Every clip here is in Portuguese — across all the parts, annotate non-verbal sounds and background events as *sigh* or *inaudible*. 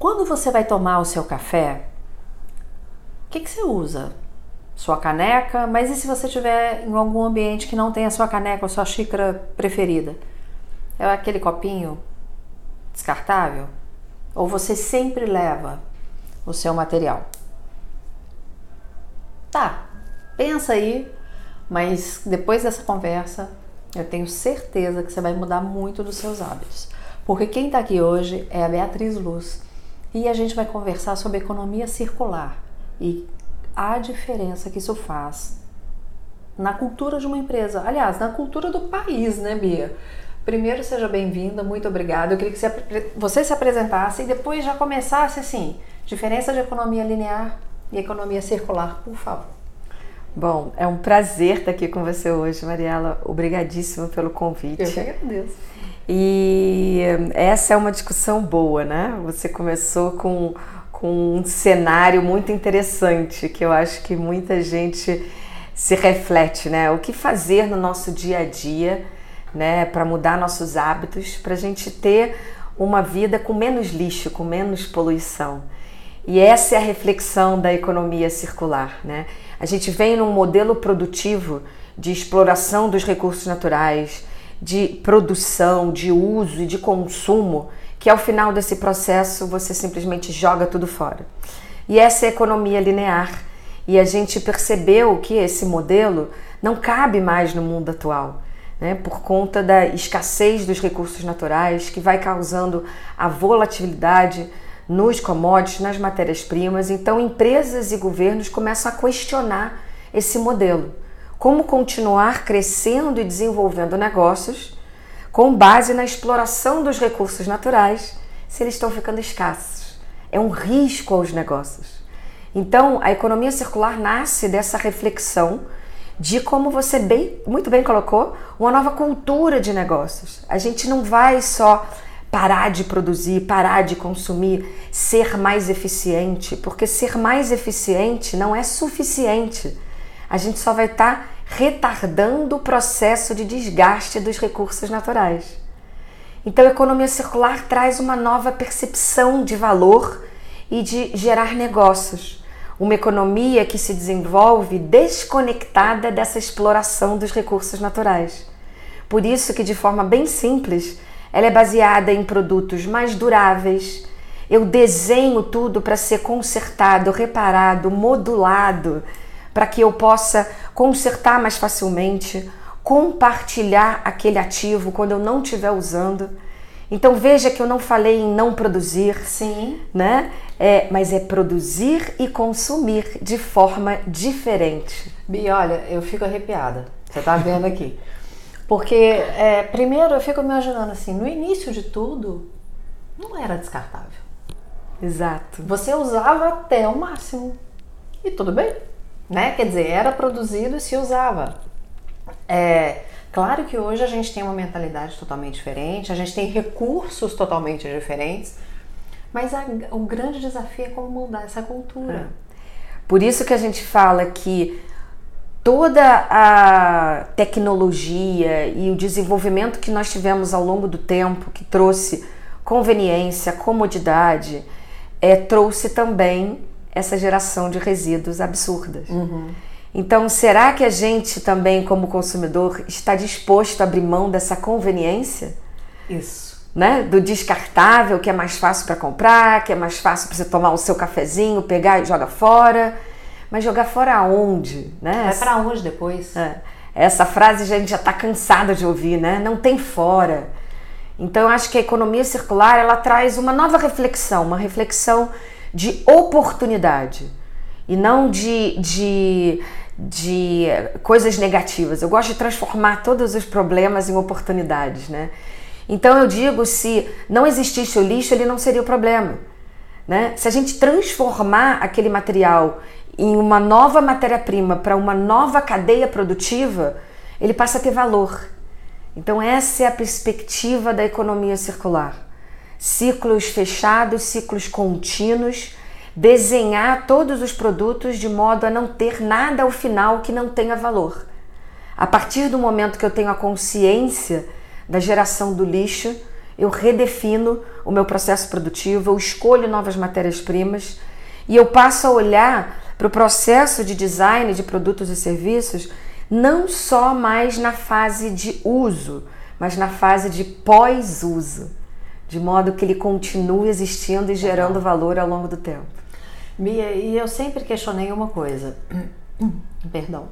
Quando você vai tomar o seu café, o que, que você usa? sua caneca, mas e se você estiver em algum ambiente que não tenha sua caneca ou sua xícara preferida? É aquele copinho descartável? Ou você sempre leva o seu material? Tá, pensa aí, mas depois dessa conversa, eu tenho certeza que você vai mudar muito dos seus hábitos. Porque quem está aqui hoje é a Beatriz Luz e a gente vai conversar sobre economia circular e a diferença que isso faz na cultura de uma empresa, aliás, na cultura do país, né, Bia? Primeiro, seja bem-vinda, muito obrigada. Eu queria que você se apresentasse e depois já começasse assim: diferença de economia linear e economia circular, por favor. Bom, é um prazer estar aqui com você hoje, Mariela. Obrigadíssima pelo convite. Eu que agradeço. E essa é uma discussão boa, né? Você começou com com um cenário muito interessante que eu acho que muita gente se reflete, né? O que fazer no nosso dia a dia, né, para mudar nossos hábitos, para a gente ter uma vida com menos lixo, com menos poluição. E essa é a reflexão da economia circular, né? A gente vem num modelo produtivo de exploração dos recursos naturais, de produção, de uso e de consumo que ao final desse processo você simplesmente joga tudo fora. E essa é a economia linear. E a gente percebeu que esse modelo não cabe mais no mundo atual, né? por conta da escassez dos recursos naturais, que vai causando a volatilidade nos commodities, nas matérias-primas. Então, empresas e governos começam a questionar esse modelo. Como continuar crescendo e desenvolvendo negócios com base na exploração dos recursos naturais se eles estão ficando escassos. É um risco aos negócios. Então, a economia circular nasce dessa reflexão de como você bem, muito bem colocou, uma nova cultura de negócios. A gente não vai só parar de produzir, parar de consumir, ser mais eficiente, porque ser mais eficiente não é suficiente. A gente só vai estar tá retardando o processo de desgaste dos recursos naturais. Então, a economia circular traz uma nova percepção de valor e de gerar negócios. Uma economia que se desenvolve desconectada dessa exploração dos recursos naturais. Por isso que de forma bem simples, ela é baseada em produtos mais duráveis. Eu desenho tudo para ser consertado, reparado, modulado, para que eu possa consertar mais facilmente, compartilhar aquele ativo quando eu não estiver usando. Então veja que eu não falei em não produzir, sim, né? É, mas é produzir e consumir de forma diferente. Bi, olha, eu fico arrepiada. Você tá vendo aqui? Porque é, primeiro eu fico imaginando assim, no início de tudo não era descartável. Exato. Você usava até o máximo e tudo bem né? Quer dizer, era produzido e se usava. É, claro que hoje a gente tem uma mentalidade totalmente diferente, a gente tem recursos totalmente diferentes, mas a, o grande desafio é como mudar essa cultura. É. Por isso que a gente fala que toda a tecnologia e o desenvolvimento que nós tivemos ao longo do tempo, que trouxe conveniência, comodidade, é, trouxe também essa geração de resíduos absurdas. Uhum. Então, será que a gente também, como consumidor, está disposto a abrir mão dessa conveniência? Isso. Né? Do descartável, que é mais fácil para comprar, que é mais fácil para você tomar o seu cafezinho, pegar e jogar fora. Mas jogar fora aonde? Né? Vai para onde depois? É. Essa frase a gente já está cansada de ouvir, né? Não tem fora. Então, eu acho que a economia circular ela traz uma nova reflexão, uma reflexão de oportunidade e não de, de, de coisas negativas. Eu gosto de transformar todos os problemas em oportunidades, né? Então eu digo, se não existisse o lixo, ele não seria o problema. Né? Se a gente transformar aquele material em uma nova matéria-prima para uma nova cadeia produtiva, ele passa a ter valor. Então, essa é a perspectiva da economia circular. Ciclos fechados, ciclos contínuos, desenhar todos os produtos de modo a não ter nada ao final que não tenha valor. A partir do momento que eu tenho a consciência da geração do lixo, eu redefino o meu processo produtivo, eu escolho novas matérias-primas e eu passo a olhar para o processo de design de produtos e serviços não só mais na fase de uso, mas na fase de pós-uso, de modo que ele continue existindo e gerando valor ao longo do tempo. Mia, e eu sempre questionei uma coisa, *clears throat* perdão,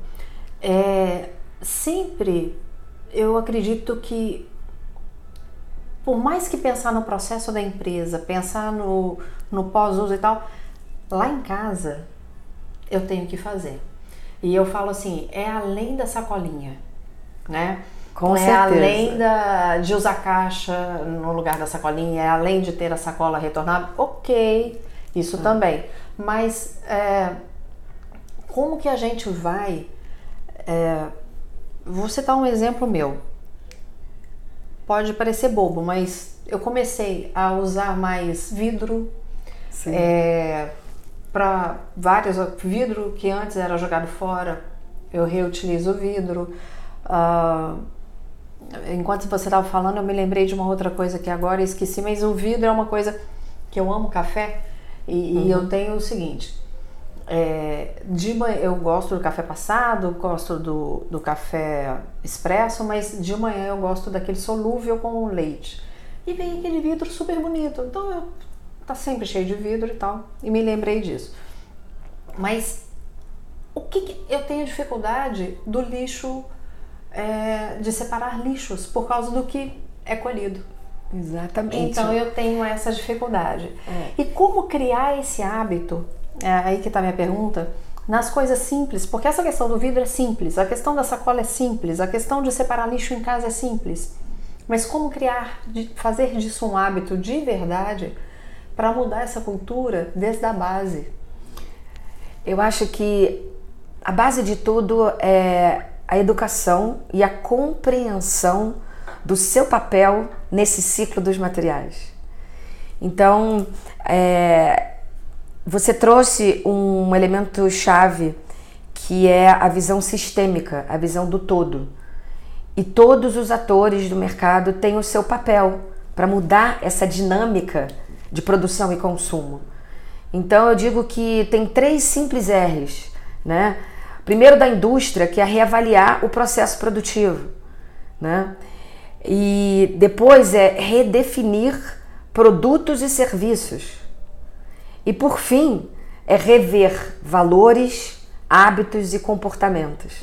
é, sempre eu acredito que por mais que pensar no processo da empresa, pensar no, no pós-uso e tal, lá em casa eu tenho que fazer. E eu falo assim, é além da sacolinha, né? Com é certeza. além da, de usar caixa no lugar da sacolinha, é além de ter a sacola retornável, ok, isso Hum. também. Mas é, como que a gente vai. É, vou citar um exemplo meu. Pode parecer bobo, mas eu comecei a usar mais vidro é, para vários vidro que antes era jogado fora, eu reutilizo o vidro. Ah, enquanto você estava falando, eu me lembrei de uma outra coisa que agora esqueci, mas o vidro é uma coisa que eu amo café e, e eu tenho o seguinte. é, de manhã eu gosto do café passado, gosto do, do café expresso, mas de manhã eu gosto daquele solúvel com leite. E vem aquele vidro super bonito. Então eu tá sempre cheio de vidro e tal. E me lembrei disso. Mas o que, que eu tenho dificuldade do lixo, é, de separar lixos por causa do que é colhido. Exatamente. Então eu tenho essa dificuldade. É. E como criar esse hábito? É aí que está minha pergunta. Nas coisas simples, porque essa questão do vidro é simples, a questão da sacola é simples, a questão de separar lixo em casa é simples. Mas como criar, fazer disso um hábito de verdade para mudar essa cultura desde a base? Eu acho que a base de tudo é a educação e a compreensão do seu papel nesse ciclo dos materiais. Então, é, você trouxe um elemento chave que é a visão sistêmica, a visão do todo. E todos os atores do mercado têm o seu papel para mudar essa dinâmica de produção e consumo. Então eu digo que tem três simples R's, né? Primeiro da indústria, que é reavaliar o processo produtivo, né? E depois é redefinir produtos e serviços. E por fim, é rever valores, hábitos e comportamentos.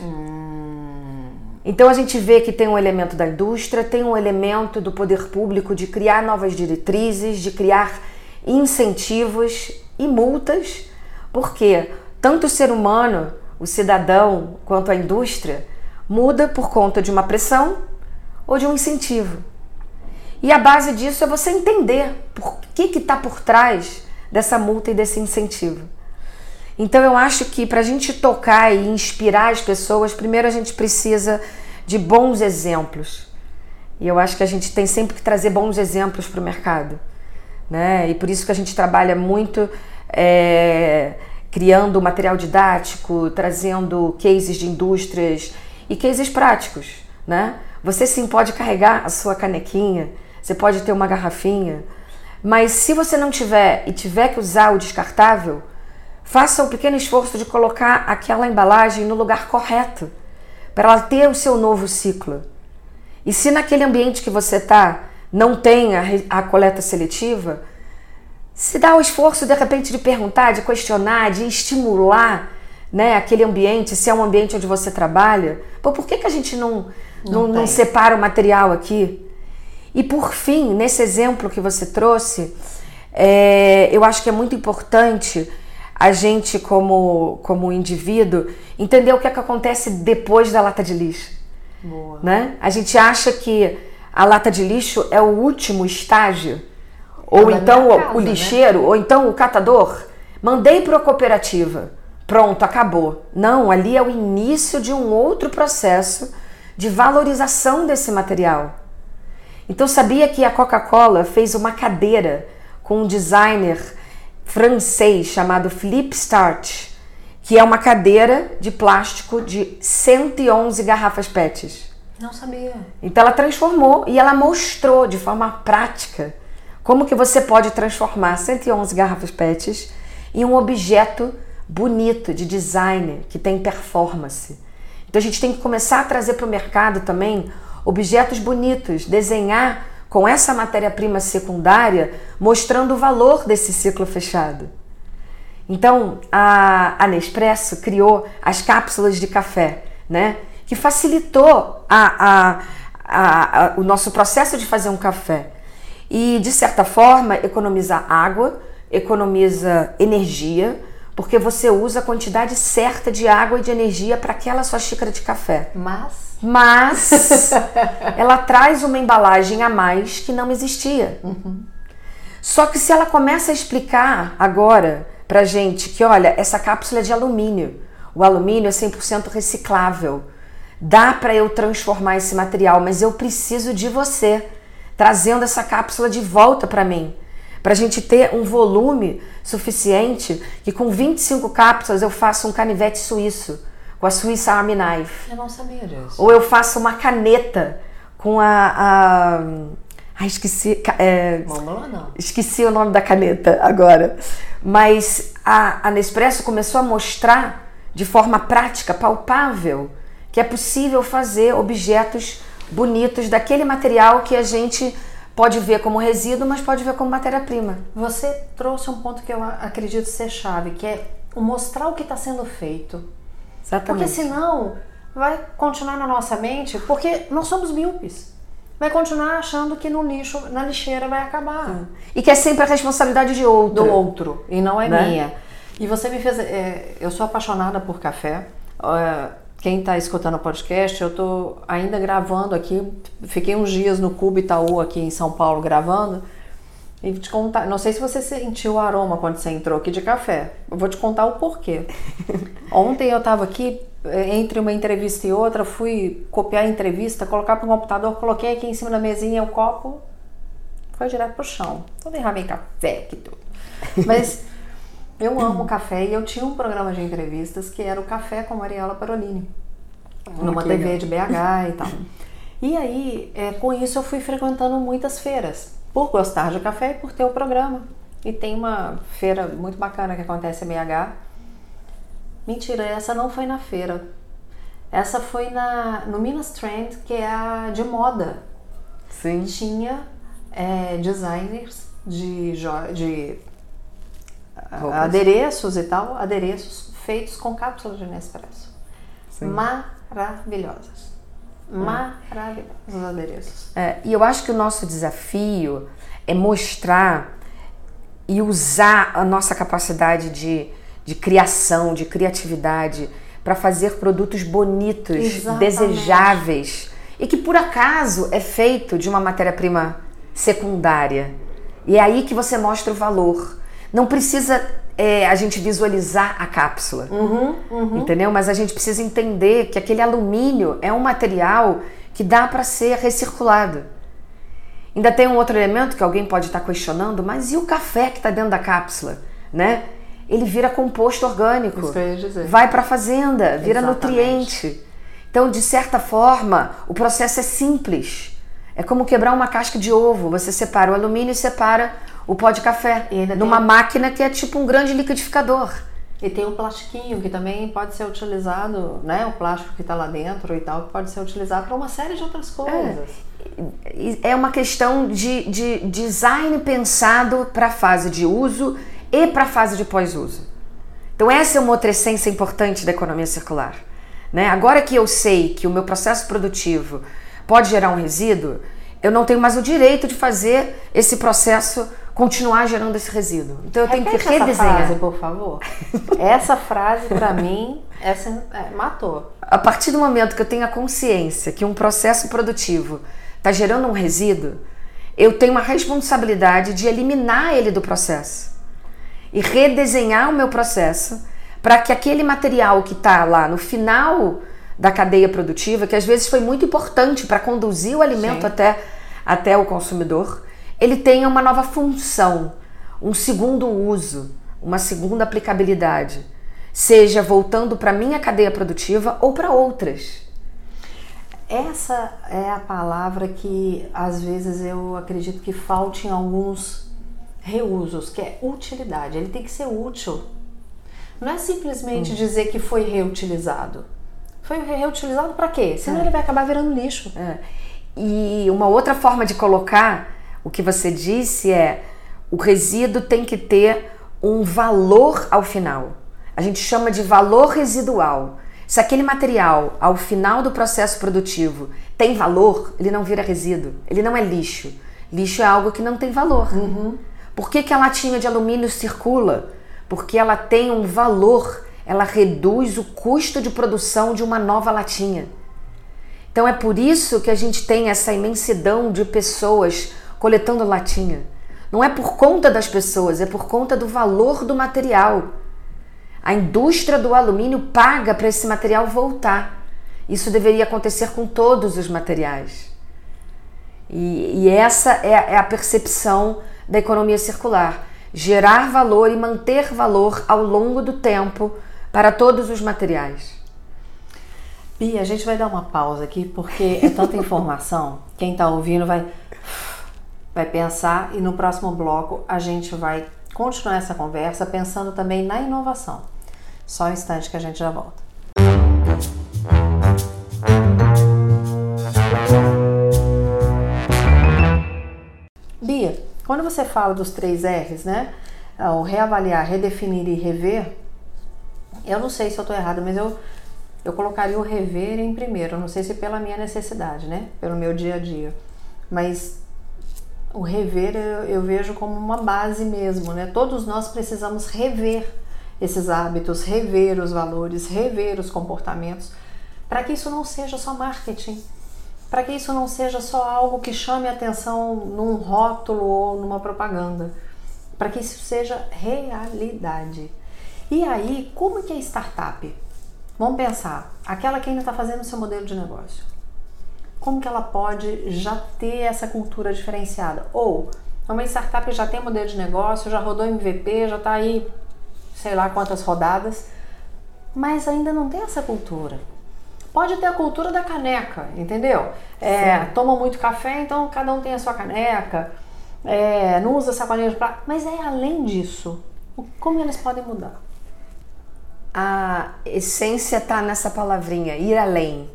Então a gente vê que tem um elemento da indústria, tem um elemento do poder público de criar novas diretrizes, de criar incentivos e multas, porque tanto o ser humano, o cidadão, quanto a indústria muda por conta de uma pressão ou de um incentivo. E a base disso é você entender por que que está por trás dessa multa e desse incentivo. Então eu acho que para a gente tocar e inspirar as pessoas, primeiro a gente precisa de bons exemplos. E eu acho que a gente tem sempre que trazer bons exemplos para o mercado. Né? E por isso que a gente trabalha muito é, criando material didático, trazendo cases de indústrias e cases práticos. Né? Você sim pode carregar a sua canequinha, você pode ter uma garrafinha, mas se você não tiver e tiver que usar o descartável, faça o pequeno esforço de colocar aquela embalagem no lugar correto, para ela ter o seu novo ciclo. E se naquele ambiente que você está não tem a, a coleta seletiva, se dá o esforço de repente de perguntar, de questionar, de estimular né, aquele ambiente, se é um ambiente onde você trabalha. Pô, por que, que a gente não, não, não tem. separa o material aqui? E por fim, nesse exemplo que você trouxe, é, eu acho que é muito importante a gente, como, como indivíduo, entender o que, é que acontece depois da lata de lixo. Boa. Né? A gente acha que a lata de lixo é o último estágio, Ou então casa, o né? lixeiro, né? ou então o catador. Mandei para a cooperativa. Pronto, acabou. Não, ali é o início de um outro processo de valorização desse material. Então sabia que a Coca-Cola fez uma cadeira com um designer francês chamado Philippe Start, que é uma cadeira de plástico de 111 garrafas PETs. Não sabia. Então ela transformou e ela mostrou de forma prática como que você pode transformar 111 garrafas PETs em um objeto bonito de design que tem performance. Então a gente tem que começar a trazer para o mercado também objetos bonitos, desenhar com essa matéria-prima secundária, mostrando o valor desse ciclo fechado. Então, a, a Nespresso criou as cápsulas de café, né? que facilitou a, a, a, o nosso processo de fazer um café. E, de certa forma, economiza água, economiza energia, porque você usa a quantidade certa de água e de energia para aquela sua xícara de café. Mas mas *laughs* ela traz uma embalagem a mais que não existia. Uhum. Só que se ela começa a explicar agora pra gente que, olha, essa cápsula é de alumínio, o alumínio é 100% reciclável, dá para eu transformar esse material, mas eu preciso de você trazendo essa cápsula de volta para mim. Para a gente ter um volume suficiente que com 25 cápsulas eu faça um canivete suíço com a Swiss Army Knife. Eu não sabia disso. Ou eu faço uma caneta com a. a... Ai, esqueci. É, não. Esqueci o nome da caneta agora. Mas a, a Nespresso começou a mostrar de forma prática, palpável, que é possível fazer objetos bonitos daquele material que a gente pode ver como resíduo, mas pode ver como matéria-prima. Você trouxe um ponto que eu acredito ser chave, que é mostrar o que está sendo feito. Exatamente. Porque senão vai continuar na nossa mente, porque nós somos míopes. Vai continuar achando que no lixo, na lixeira vai acabar. E que é sempre a responsabilidade de outro. Do outro, e não é né? minha. E você me fez. É, eu sou apaixonada por café. É, quem está escutando o podcast, eu estou ainda gravando aqui. Fiquei uns dias no Cubo Itaú aqui em São Paulo gravando. E te contar, não sei se você sentiu o aroma quando você entrou aqui de café. Eu vou te contar o porquê. *laughs* Ontem eu estava aqui, eh, entre uma entrevista e outra, fui copiar a entrevista, colocar para o computador, coloquei aqui em cima da mesinha o copo, foi direto pro chão. Eu derramei café aqui tudo. *laughs* Mas eu *clears throat* amo café e eu tinha um programa de entrevistas que era o Café com Mariela Parolini. Ah, numa TV legal. de BH e tal. *clears throat* E aí, é, com isso, eu fui frequentando muitas feiras por gostar de café e por ter o programa. E tem uma feira muito bacana que acontece em BH. Mentira, essa não foi na feira. Essa foi na, no Minas Trend, que é a de moda. Sim. Tinha é, designers de, de adereços e tal, adereços feitos com cápsulas de Nespresso. Sim. Maravilhosas. É. Maravilhosos os adereços. É, e eu acho que o nosso desafio é mostrar e usar a nossa capacidade de, de criação, de criatividade, para fazer produtos bonitos, Exatamente. desejáveis e que por acaso é feito de uma matéria-prima secundária. E é aí que você mostra o valor. Não precisa é, a gente visualizar a cápsula, uhum, uhum. entendeu? Mas a gente precisa entender que aquele alumínio é um material que dá para ser recirculado. Ainda tem um outro elemento que alguém pode estar questionando, mas e o café que está dentro da cápsula, né? Ele vira composto orgânico, vai para a fazenda, vira Exatamente. nutriente. Então, de certa forma, o processo é simples. É como quebrar uma casca de ovo. Você separa o alumínio e separa o pó de café numa tem... máquina que é tipo um grande liquidificador. E tem o plastiquinho que também pode ser utilizado, né? O plástico que está lá dentro e tal, que pode ser utilizado para uma série de outras coisas. É, é uma questão de, de design pensado para a fase de uso e para a fase de pós-uso. Então essa é uma outra essência importante da economia circular. Né? Agora que eu sei que o meu processo produtivo pode gerar um resíduo, eu não tenho mais o direito de fazer esse processo continuar gerando esse resíduo. Então eu tenho Repete que redesenhar. Essa frase, por favor. essa frase para *laughs* mim essa é, matou. A partir do momento que eu tenho a consciência que um processo produtivo está gerando um resíduo, eu tenho uma responsabilidade de eliminar ele do processo e redesenhar o meu processo para que aquele material que está lá no final da cadeia produtiva, que às vezes foi muito importante para conduzir o alimento até, até o consumidor, ele tenha uma nova função, um segundo uso, uma segunda aplicabilidade, seja voltando para minha cadeia produtiva ou para outras. Essa é a palavra que às vezes eu acredito que falte em alguns reusos, que é utilidade. Ele tem que ser útil. Não é simplesmente hum. dizer que foi reutilizado. Foi reutilizado para quê? Senão é. ele vai acabar virando lixo. É. E uma outra forma de colocar o que você disse é o resíduo tem que ter um valor ao final. A gente chama de valor residual. Se aquele material, ao final do processo produtivo, tem valor, ele não vira resíduo, ele não é lixo. Lixo é algo que não tem valor. Uhum. Por que, que a latinha de alumínio circula? Porque ela tem um valor, ela reduz o custo de produção de uma nova latinha. Então é por isso que a gente tem essa imensidão de pessoas coletando latinha. Não é por conta das pessoas, é por conta do valor do material. A indústria do alumínio paga para esse material voltar. Isso deveria acontecer com todos os materiais. E, e essa é, é a percepção da economia circular: gerar valor e manter valor ao longo do tempo para todos os materiais. Bia, a gente vai dar uma pausa aqui porque é tanta *laughs* informação. Quem está ouvindo vai, vai pensar e no próximo bloco a gente vai continuar essa conversa pensando também na inovação. Só um instante que a gente já volta. Bia, quando você fala dos três R's, né? O reavaliar, redefinir e rever, eu não sei se eu estou errada, mas eu, eu colocaria o rever em primeiro. Não sei se pela minha necessidade, né? Pelo meu dia a dia. Mas o rever eu, eu vejo como uma base mesmo, né? Todos nós precisamos rever esses hábitos, rever os valores, rever os comportamentos, para que isso não seja só marketing, para que isso não seja só algo que chame atenção num rótulo ou numa propaganda, para que isso seja realidade. E aí, como que é startup? Vamos pensar, aquela que ainda está fazendo seu modelo de negócio. Como que ela pode já ter essa cultura diferenciada? Ou uma startup já tem modelo de negócio, já rodou MVP, já está aí sei lá quantas rodadas, mas ainda não tem essa cultura. Pode ter a cultura da caneca, entendeu? É, toma muito café, então cada um tem a sua caneca, é, não usa sacolinha de prato, mas é além disso. Como eles podem mudar? A essência está nessa palavrinha, ir além.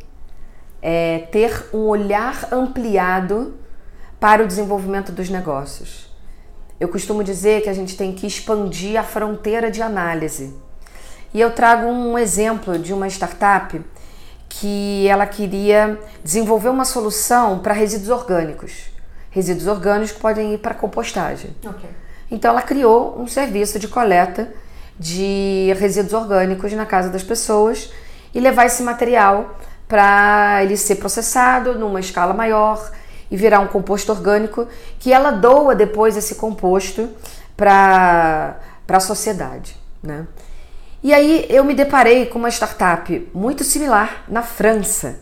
É ter um olhar ampliado para o desenvolvimento dos negócios. Eu costumo dizer que a gente tem que expandir a fronteira de análise. E eu trago um exemplo de uma startup que ela queria desenvolver uma solução para resíduos orgânicos. Resíduos orgânicos que podem ir para compostagem. Okay. Então ela criou um serviço de coleta de resíduos orgânicos na casa das pessoas e levar esse material para ele ser processado numa escala maior e virar um composto orgânico que ela doa depois esse composto para a sociedade. Né? E aí eu me deparei com uma startup muito similar na França.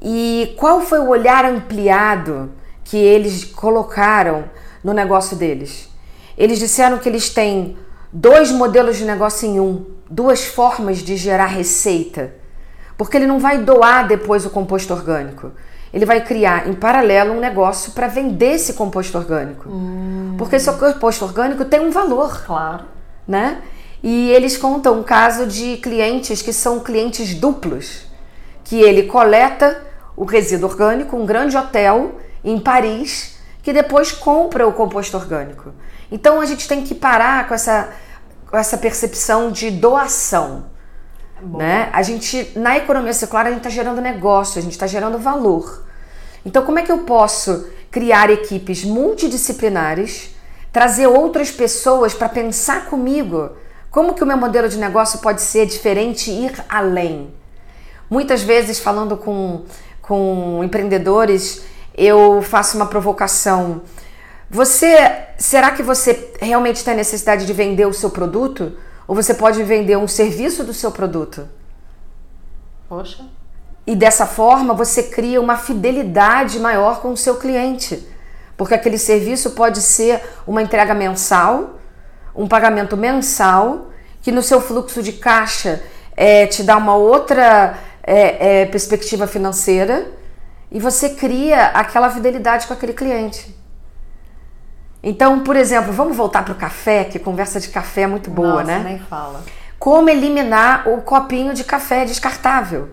E qual foi o olhar ampliado que eles colocaram no negócio deles? Eles disseram que eles têm dois modelos de negócio em um, duas formas de gerar receita. Porque ele não vai doar depois o composto orgânico ele vai criar em paralelo um negócio para vender esse composto orgânico. Hum. Porque esse composto orgânico tem um valor. Claro. Né? E eles contam um caso de clientes que são clientes duplos, que ele coleta o resíduo orgânico, um grande hotel em Paris, que depois compra o composto orgânico. Então a gente tem que parar com essa, com essa percepção de doação. Né? A gente, na economia circular, a gente está gerando negócio, a gente está gerando valor. Então, como é que eu posso criar equipes multidisciplinares, trazer outras pessoas para pensar comigo como que o meu modelo de negócio pode ser diferente e ir além? Muitas vezes, falando com, com empreendedores, eu faço uma provocação. Você, será que você realmente tem necessidade de vender o seu produto? Ou você pode vender um serviço do seu produto? Poxa. E dessa forma você cria uma fidelidade maior com o seu cliente. Porque aquele serviço pode ser uma entrega mensal, um pagamento mensal, que no seu fluxo de caixa é, te dá uma outra é, é, perspectiva financeira e você cria aquela fidelidade com aquele cliente. Então, por exemplo, vamos voltar para o café, que conversa de café é muito boa, Nossa, né? nem fala. Como eliminar o copinho de café descartável?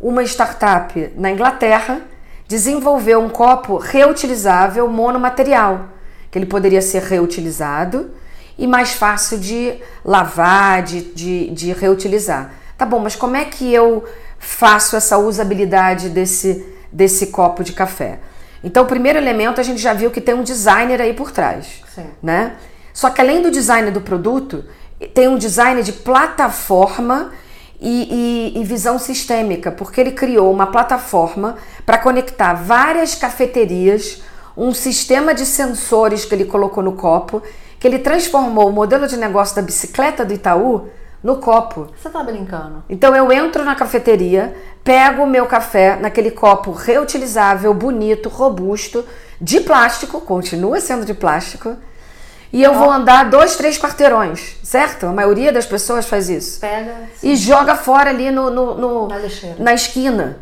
Uma startup na Inglaterra desenvolveu um copo reutilizável monomaterial, que ele poderia ser reutilizado e mais fácil de lavar, de, de, de reutilizar. Tá bom, mas como é que eu faço essa usabilidade desse, desse copo de café? Então, o primeiro elemento a gente já viu que tem um designer aí por trás, Sim. né? Só que além do design do produto, tem um design de plataforma e, e, e visão sistêmica, porque ele criou uma plataforma para conectar várias cafeterias, um sistema de sensores que ele colocou no copo, que ele transformou o modelo de negócio da bicicleta do Itaú no copo. Você tá brincando? Então eu entro na cafeteria, pego o meu café naquele copo reutilizável, bonito, robusto, de plástico, continua sendo de plástico, e eu vou andar dois, três quarteirões, certo? A maioria das pessoas faz isso. Pega. E joga fora ali no, no- no- Na na esquina.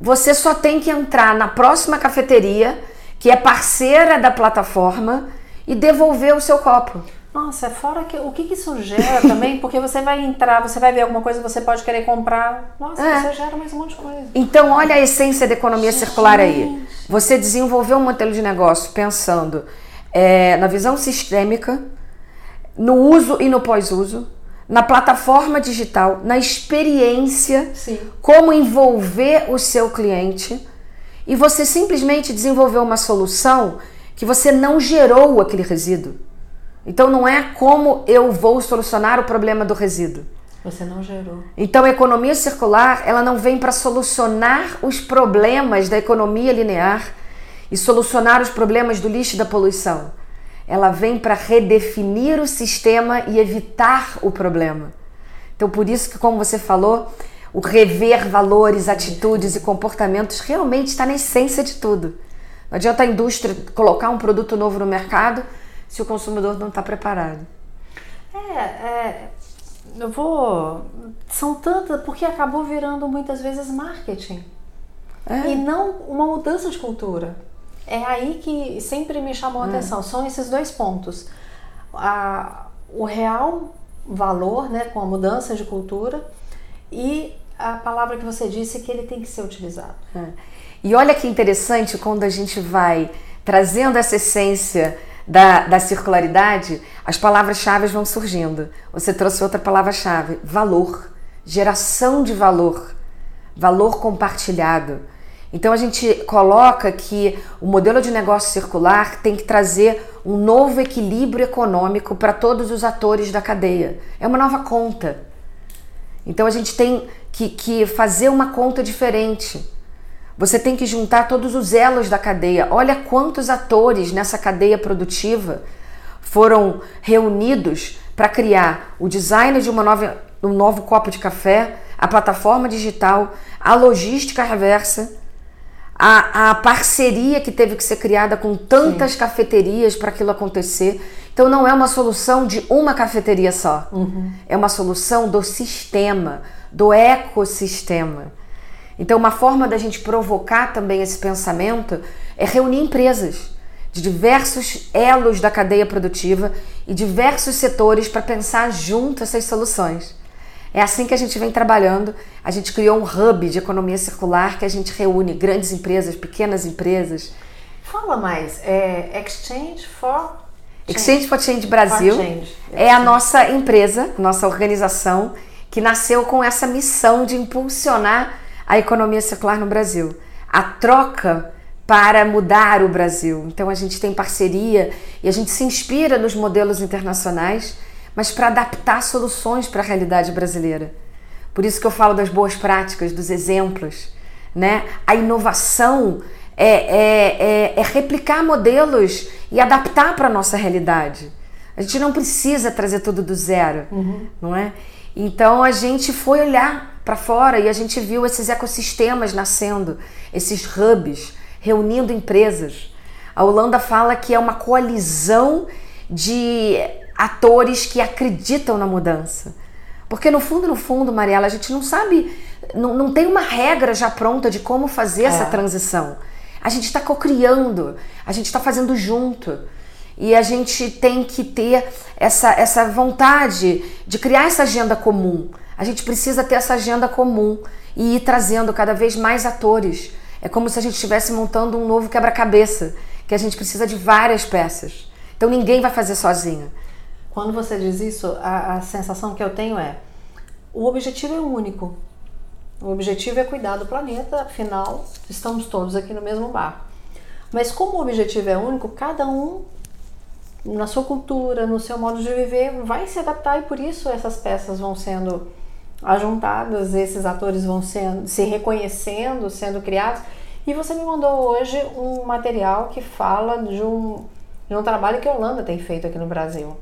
Você só tem que entrar na próxima cafeteria, que é parceira da plataforma, e devolver o seu copo. Nossa, é fora que o que, que isso gera *laughs* também, porque você vai entrar, você vai ver alguma coisa, você pode querer comprar. Nossa, É. você gera mais um monte de coisa. Então, olha a essência da economia circular aí. Você desenvolveu um modelo de negócio pensando é, na visão sistêmica, no uso e no pós-uso, na plataforma digital, na experiência, Sim. como envolver o seu cliente, e você simplesmente desenvolveu uma solução que você não gerou aquele resíduo. Então, não é como eu vou solucionar o problema do resíduo. Você não gerou. Então, a economia circular, ela não vem para solucionar os problemas da economia linear e solucionar os problemas do lixo e da poluição. Ela vem para redefinir o sistema e evitar o problema. Então, por isso que, como você falou, o rever valores, atitudes e comportamentos realmente está na essência de tudo. Não adianta a indústria colocar um produto novo no mercado se o consumidor não está preparado. É, é, eu vou. São tantas, porque acabou virando muitas vezes marketing. É. E não uma mudança de cultura. É aí que sempre me chamou a atenção. São esses dois pontos. A, o real valor, né, com a mudança de cultura e a palavra que você disse que ele tem que ser utilizado. É. E olha que interessante quando a gente vai trazendo essa essência da, da circularidade, as palavras-chave vão surgindo. Você trouxe outra palavra-chave: valor, geração de valor, valor compartilhado. Então a gente coloca que o modelo de negócio circular tem que trazer um novo equilíbrio econômico para todos os atores da cadeia. É uma nova conta. Então a gente tem que, que fazer uma conta diferente. Você tem que juntar todos os elos da cadeia. Olha quantos atores nessa cadeia produtiva foram reunidos para criar o design de uma nova, um novo copo de café, a plataforma digital, a logística reversa, a, a parceria que teve que ser criada com tantas cafeterias para aquilo acontecer. Então não é uma solução de uma cafeteria só. É uma solução do sistema, do ecossistema. Então, uma forma da gente provocar também esse pensamento é reunir empresas de diversos elos da cadeia produtiva e diversos setores para pensar junto essas soluções. É assim que a gente vem trabalhando. A gente criou um hub de economia circular que a gente reúne grandes empresas, pequenas empresas. Fala mais. É Exchange for Exchange for Change Brasil For Change. é a nossa empresa, nossa organização que nasceu com essa missão de impulsionar a economia circular no Brasil. A troca para mudar o Brasil. Então a gente tem parceria e a gente se inspira nos modelos internacionais, mas para adaptar soluções para a realidade brasileira. Por isso que eu falo das boas práticas, dos exemplos, né? A inovação é, é, é, é replicar modelos e adaptar para a nossa realidade. A gente não precisa trazer tudo do zero, uhum. não é? Então a gente foi olhar para fora e a gente viu esses ecossistemas nascendo, esses hubs reunindo empresas. A Holanda fala que é uma coalizão de atores que acreditam na mudança. Porque no fundo, no fundo, Mariela, a gente não sabe, não, não tem uma regra já pronta de como fazer é. essa transição. A gente está cocriando, a gente está fazendo junto. E a gente tem que ter essa, essa vontade de criar essa agenda comum. A gente precisa ter essa agenda comum e ir trazendo cada vez mais atores. É como se a gente estivesse montando um novo quebra-cabeça, que a gente precisa de várias peças. Então ninguém vai fazer sozinho. Quando você diz isso, a, a sensação que eu tenho é: o objetivo é único. O objetivo é cuidar do planeta, afinal, estamos todos aqui no mesmo bar. Mas como o objetivo é único, cada um na sua cultura, no seu modo de viver, vai se adaptar e por isso essas peças vão sendo ajuntadas, esses atores vão sendo, se reconhecendo, sendo criados. E você me mandou hoje um material que fala de um, de um trabalho que a Holanda tem feito aqui no Brasil.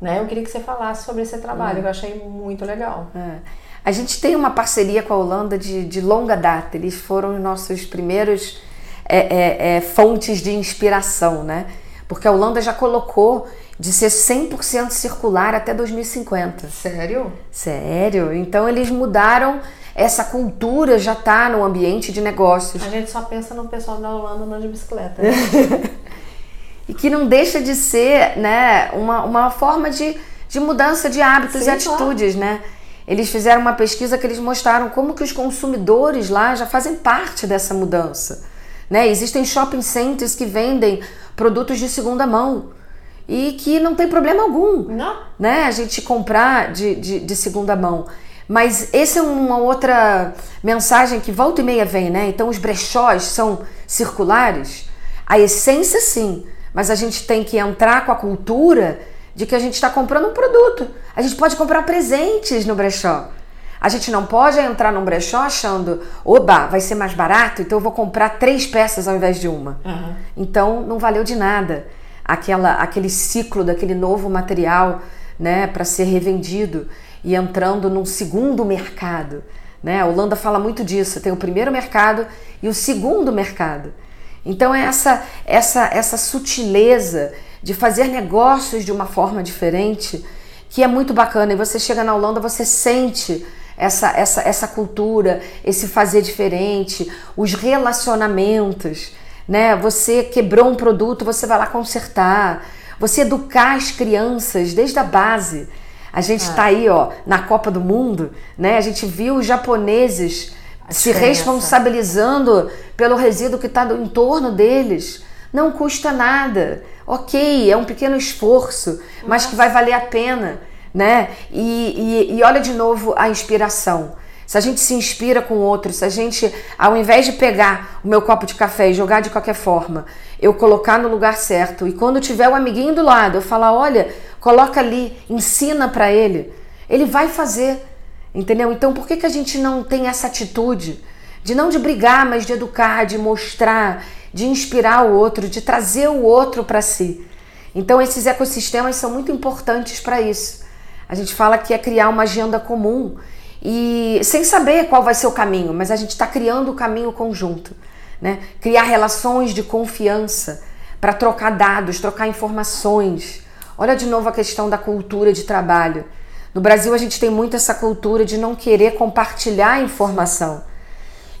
Né? Eu queria que você falasse sobre esse trabalho, é. que eu achei muito legal. É. A gente tem uma parceria com a Holanda de, de longa data, eles foram os nossos primeiros é, é, é fontes de inspiração, né? Porque a Holanda já colocou de ser 100% circular até 2050. Sério? Sério. Então eles mudaram essa cultura já está no ambiente de negócios. A gente só pensa no pessoal da Holanda andando de bicicleta. Né? *laughs* e que não deixa de ser né, uma, uma forma de, de mudança de hábitos Sim, e atitudes, claro. né? Eles fizeram uma pesquisa que eles mostraram como que os consumidores lá já fazem parte dessa mudança. Né? Existem shopping centers que vendem produtos de segunda mão e que não tem problema algum não. Né? a gente comprar de, de, de segunda mão. Mas essa é uma outra mensagem que volta e meia vem, né? Então os brechós são circulares. A essência sim, mas a gente tem que entrar com a cultura de que a gente está comprando um produto. A gente pode comprar presentes no brechó. A gente não pode entrar num brechó achando, oba, vai ser mais barato, então eu vou comprar três peças ao invés de uma. Uhum. Então não valeu de nada aquela, aquele ciclo daquele novo material né, para ser revendido e entrando num segundo mercado. Né? A Holanda fala muito disso, tem o primeiro mercado e o segundo mercado. Então é essa, essa, essa sutileza de fazer negócios de uma forma diferente que é muito bacana. E você chega na Holanda, você sente essa, essa, essa cultura, esse fazer diferente, os relacionamentos, né? Você quebrou um produto, você vai lá consertar, você educar as crianças desde a base. A gente está ah. aí, ó, na Copa do Mundo, né? A gente viu os japoneses a se diferença. responsabilizando pelo resíduo que está em torno deles. Não custa nada. Ok, é um pequeno esforço, mas que vai valer a pena né? E, e, e olha de novo a inspiração. Se a gente se inspira com outro, se a gente, ao invés de pegar o meu copo de café e jogar de qualquer forma, eu colocar no lugar certo e quando tiver o um amiguinho do lado, eu falar, olha, coloca ali, ensina para ele, ele vai fazer, entendeu? Então, por que, que a gente não tem essa atitude de não de brigar, mas de educar, de mostrar, de inspirar o outro, de trazer o outro para si? Então, esses ecossistemas são muito importantes para isso. A gente fala que é criar uma agenda comum e sem saber qual vai ser o caminho, mas a gente está criando o caminho conjunto. Né? Criar relações de confiança para trocar dados, trocar informações. Olha de novo a questão da cultura de trabalho. No Brasil, a gente tem muito essa cultura de não querer compartilhar informação.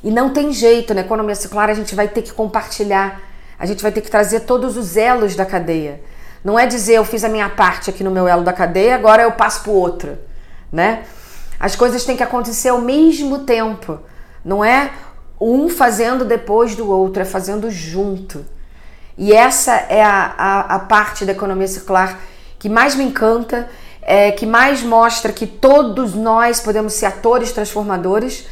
E não tem jeito, na economia circular, a gente vai ter que compartilhar, a gente vai ter que trazer todos os elos da cadeia. Não é dizer eu fiz a minha parte aqui no meu elo da cadeia, agora eu passo para o outro, né? As coisas têm que acontecer ao mesmo tempo. Não é um fazendo depois do outro, é fazendo junto. E essa é a, a, a parte da economia circular que mais me encanta, é, que mais mostra que todos nós podemos ser atores transformadores,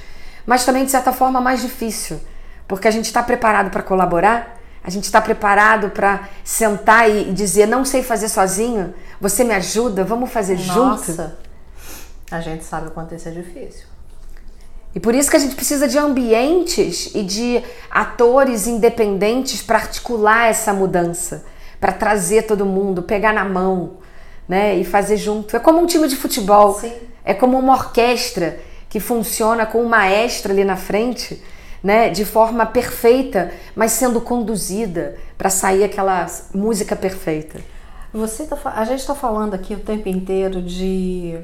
mas também de certa forma mais difícil, porque a gente está preparado para colaborar a gente está preparado para sentar e dizer: não sei fazer sozinho, você me ajuda, vamos fazer Nossa, junto? A gente sabe o quanto isso é difícil. E por isso que a gente precisa de ambientes e de atores independentes para articular essa mudança, para trazer todo mundo, pegar na mão, né, e fazer junto. É como um time de futebol. Sim. É como uma orquestra que funciona com um maestro ali na frente, né, de forma perfeita, mas sendo conduzida para sair aquela música perfeita. Você tá, a gente está falando aqui o tempo inteiro de,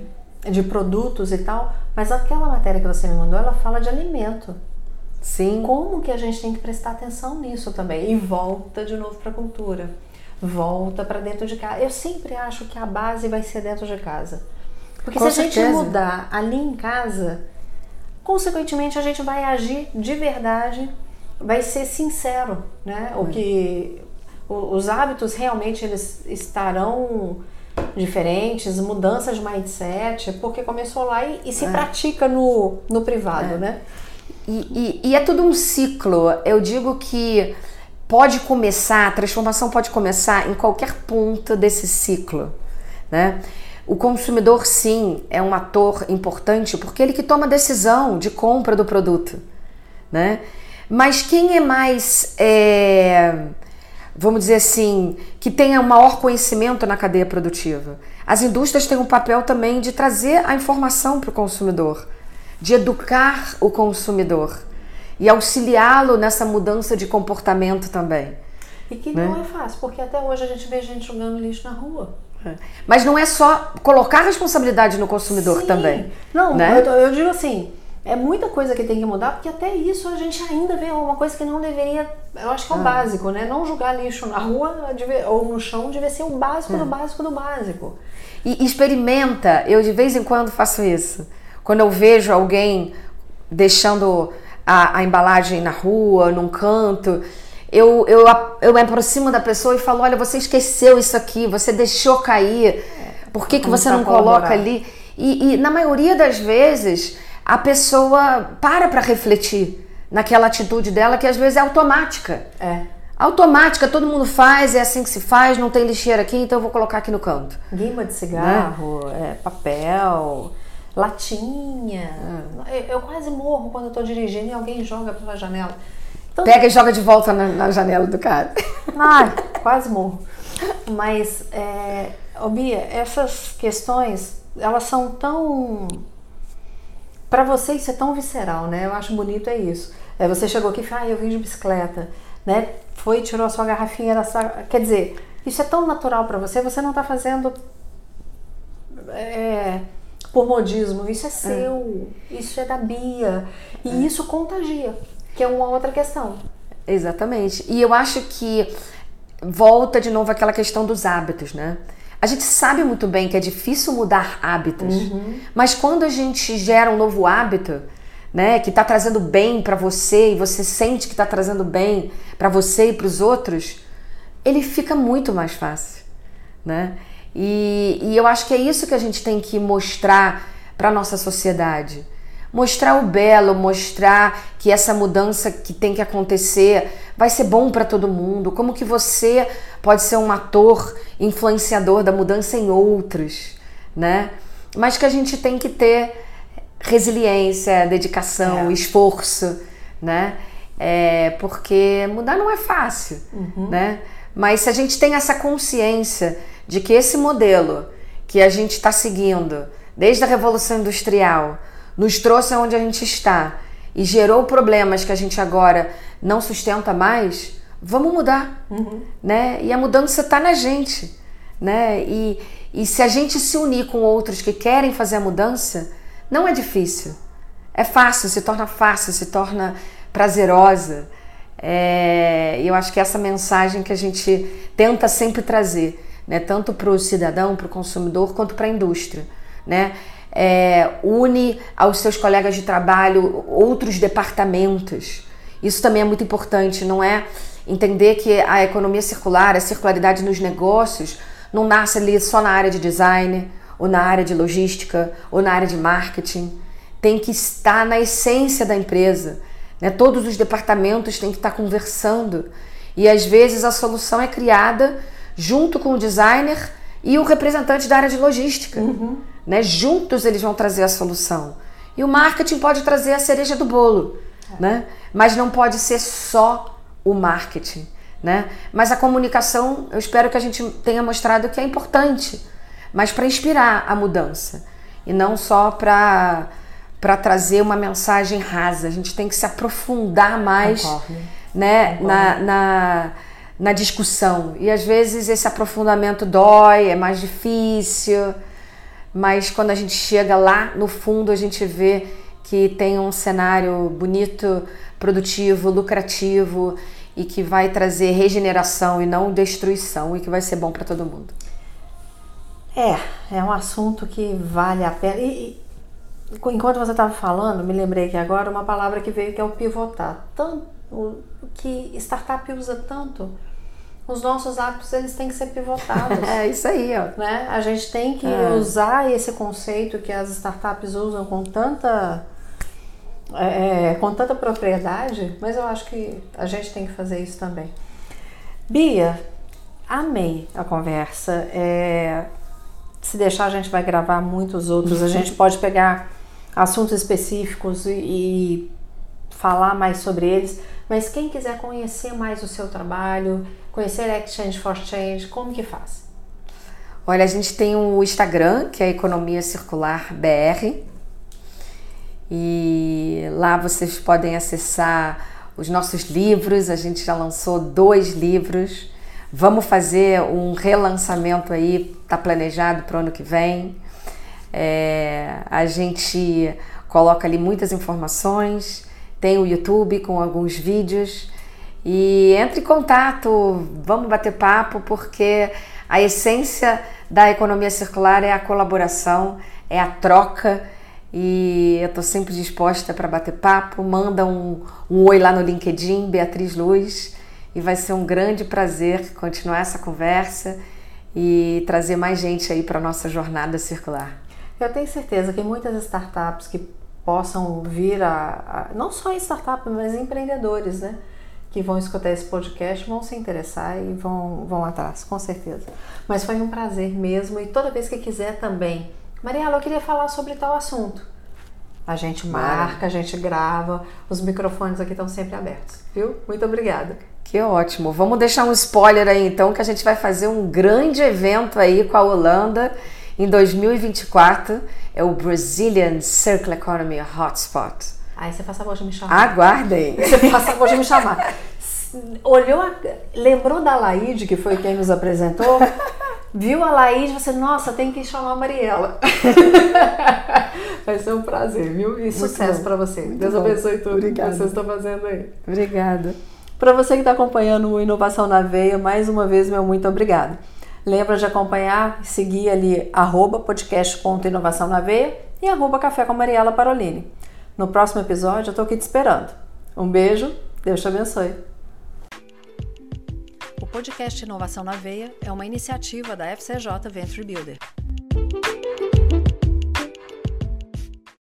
de produtos e tal, mas aquela matéria que você me mandou, ela fala de alimento. Sim. Como que a gente tem que prestar atenção nisso também? E volta de novo para a cultura. Volta para dentro de casa. Eu sempre acho que a base vai ser dentro de casa. Porque Com se a gente certeza. mudar ali em casa, consequentemente a gente vai agir de verdade, vai ser sincero, né? O que os hábitos realmente eles estarão diferentes, mudanças de mindset, porque começou lá e, e É. se pratica no, no privado, né? E, e- e é tudo um ciclo. Eu digo que pode começar, a transformação pode começar em qualquer ponto desse ciclo, né? O consumidor, sim, é um ator importante porque ele que toma a decisão de compra do produto, né? Mas quem é mais, é, vamos dizer assim, que tenha um maior conhecimento na cadeia produtiva? As indústrias têm um papel também de trazer a informação para o consumidor, de educar o consumidor e auxiliá-lo nessa mudança de comportamento também. E que Né? não é fácil, porque até hoje a gente vê gente jogando lixo na rua. Mas não é só colocar a responsabilidade no consumidor Sim. também. Não, né? eu, eu digo assim, é muita coisa que tem que mudar, porque até isso a gente ainda vê uma coisa que não deveria. Eu acho que Ah. é o básico, né? Não jogar lixo na rua deve- ou no chão deve ser o básico É. do básico do básico. E experimenta, eu de vez em quando faço isso. Quando eu vejo alguém deixando a, a embalagem na rua, num canto, eu, eu, eu me aproximo da pessoa e falo: olha, você esqueceu isso aqui, você deixou cair, por que, que você não coloca ali? E, e na maioria das vezes a pessoa para para refletir naquela atitude dela que às vezes é automática. É. Automática, todo mundo faz, é assim que se faz, não tem lixeira aqui, então eu vou colocar aqui no canto. Guima de cigarro, é, papel, latinha. É. Eu, eu quase morro quando eu tô dirigindo e alguém joga pela janela. Então, Pega e joga de volta na, na janela do cara. Ai, *laughs* quase morro. Mas, é, ô Bia, essas questões, elas são tão. Pra você isso é tão visceral, né? Eu acho bonito é isso. É, você chegou aqui e falou, ah, eu vim de bicicleta, né? Foi, tirou a sua garrafinha da sua... Quer dizer, isso é tão natural pra você, você não tá fazendo é, por modismo. Isso é seu, isso é da Bia. E isso contagia, que é uma outra questão. Exatamente. E eu acho que volta de novo aquela questão dos hábitos, né? A gente sabe muito bem que é difícil mudar hábitos, mas quando a gente gera um novo hábito, né, que está trazendo bem para você e você sente que está trazendo bem para você e para os outros, ele fica muito mais fácil, né? E, e eu acho que é isso que a gente tem que mostrar para nossa sociedade mostrar o belo, mostrar que essa mudança que tem que acontecer vai ser bom para todo mundo, como que você pode ser um ator influenciador da mudança em outros, né? Mas que a gente tem que ter resiliência, dedicação, É. esforço, né? É, porque mudar não é fácil, né? Mas se a gente tem essa consciência de que esse modelo que a gente está seguindo desde a Revolução Industrial nos trouxe aonde a gente está e gerou problemas que a gente agora não sustenta mais, vamos mudar, né? E a mudança está na gente, né? E, e se a gente se unir com outros que querem fazer a mudança, não é difícil. É fácil, se torna fácil, se torna prazerosa. É, e eu acho que essa mensagem que a gente tenta sempre trazer, né? Tanto para o cidadão, para o consumidor, quanto para a indústria, né? É, une aos seus colegas de trabalho outros departamentos. Isso também é muito importante, não é entender que a economia circular, a circularidade nos negócios, não nasce ali só na área de design, ou na área de logística, ou na área de marketing. Tem que estar na essência da empresa. Né? Todos os departamentos têm que estar conversando. E às vezes a solução é criada junto com o designer e o representante da área de logística. Né? Juntos eles vão trazer a solução. E o marketing pode trazer a cereja do bolo, é. né? Mas não pode ser só o marketing, né? Mas a comunicação, eu espero que a gente tenha mostrado que é importante, mas para inspirar a mudança e não só para para trazer uma mensagem rasa. A gente tem que se aprofundar mais, Concordo. né, Concordo. na, na na discussão. E às vezes esse aprofundamento dói, é mais difícil, mas quando a gente chega lá no fundo, a gente vê que tem um cenário bonito, produtivo, lucrativo e que vai trazer regeneração e não destruição e que vai ser bom para todo mundo. É, é um assunto que vale a pena. E, enquanto você estava falando, me lembrei que agora uma palavra que veio que é o pivotar. Tanto que startup usa tanto os nossos hábitos eles têm que ser pivotados. *laughs* é isso aí, ó. Né? A gente tem que é. usar esse conceito que as startups usam com tanta é, é, com tanta propriedade, mas eu acho que a gente tem que fazer isso também. Bia, amei a conversa. É, se deixar, a gente vai gravar muitos outros. A gente *laughs* pode pegar assuntos específicos e, e falar mais sobre eles. Mas quem quiser conhecer mais o seu trabalho, conhecer Exchange for Change, como que faz? Olha, a gente tem o Instagram, que é Economia Circular BR. E lá vocês podem acessar os nossos livros. A gente já lançou dois livros. Vamos fazer um relançamento aí, tá planejado para o ano que vem. É, a gente coloca ali muitas informações tem o YouTube com alguns vídeos. E entre em contato, vamos bater papo, porque a essência da economia circular é a colaboração, é a troca. E eu estou sempre disposta para bater papo. Manda um, um oi lá no LinkedIn, Beatriz Luz, e vai ser um grande prazer continuar essa conversa e trazer mais gente aí para a nossa jornada circular. Eu tenho certeza que muitas startups que possam vir a, a não só startups, mas empreendedores, né? Que vão escutar esse podcast, vão se interessar e vão, vão atrás, com certeza. Mas foi um prazer mesmo e toda vez que quiser também. Mariela, eu queria falar sobre tal assunto. A gente marca, a gente grava, os microfones aqui estão sempre abertos, viu? Muito obrigada. Que ótimo. Vamos deixar um spoiler aí então que a gente vai fazer um grande evento aí com a Holanda em 2024 é o Brazilian Circle Economy Hotspot. Aí você faz favor de me chamar. Aguardem. *laughs* Você faz favor de me chamar. Olhou, a... lembrou da Laide, que foi quem nos apresentou? *laughs* Viu a e você, nossa, tem que chamar a Mariela. *laughs* Vai ser um prazer, viu? E sucesso para você. Muito Deus bom. abençoe tudo Obrigada. que vocês estão fazendo aí. Obrigada. Para você que está acompanhando o Inovação na Veia, mais uma vez, meu muito obrigado. Lembra de acompanhar, seguir ali arroba na veia e arroba café com Mariela Paroline. No próximo episódio eu estou aqui te esperando. Um beijo, Deus te abençoe. O podcast Inovação na Veia é uma iniciativa da FCJ Venture Builder.